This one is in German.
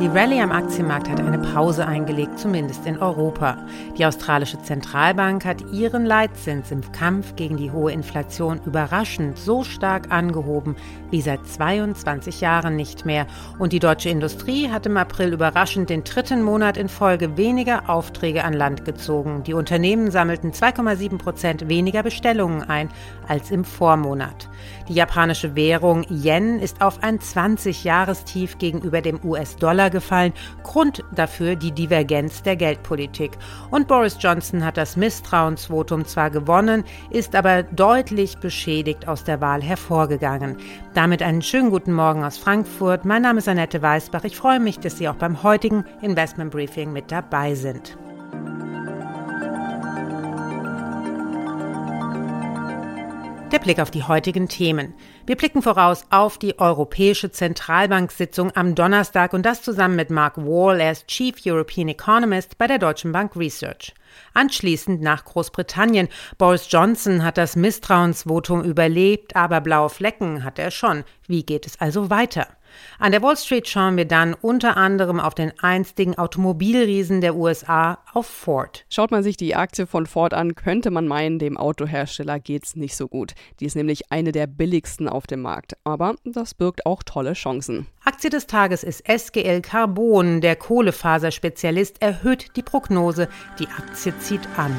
Die Rallye am Aktienmarkt hat eine Pause eingelegt, zumindest in Europa. Die australische Zentralbank hat ihren Leitzins im Kampf gegen die hohe Inflation überraschend so stark angehoben wie seit 22 Jahren nicht mehr. Und die deutsche Industrie hat im April überraschend den dritten Monat in Folge weniger Aufträge an Land gezogen. Die Unternehmen sammelten 2,7 Prozent weniger Bestellungen ein als im Vormonat. Die japanische Währung Yen ist auf ein 20-Jahrestief gegenüber dem US-Dollar Dollar gefallen. Grund dafür die Divergenz der Geldpolitik. Und Boris Johnson hat das Misstrauensvotum zwar gewonnen, ist aber deutlich beschädigt aus der Wahl hervorgegangen. Damit einen schönen guten Morgen aus Frankfurt. Mein Name ist Annette Weißbach. Ich freue mich, dass Sie auch beim heutigen Investment Briefing mit dabei sind. Der Blick auf die heutigen Themen. Wir blicken voraus auf die Europäische Zentralbanksitzung am Donnerstag und das zusammen mit Mark Wall, er ist Chief European Economist bei der Deutschen Bank Research. Anschließend nach Großbritannien. Boris Johnson hat das Misstrauensvotum überlebt, aber blaue Flecken hat er schon. Wie geht es also weiter? An der Wall Street schauen wir dann unter anderem auf den einstigen Automobilriesen der USA, auf Ford. Schaut man sich die Aktie von Ford an, könnte man meinen, dem Autohersteller geht's nicht so gut. Die ist nämlich eine der billigsten auf dem Markt. Aber das birgt auch tolle Chancen. Aktie des Tages ist SGL Carbon. Der Kohlefaserspezialist erhöht die Prognose. Die Aktie zieht an.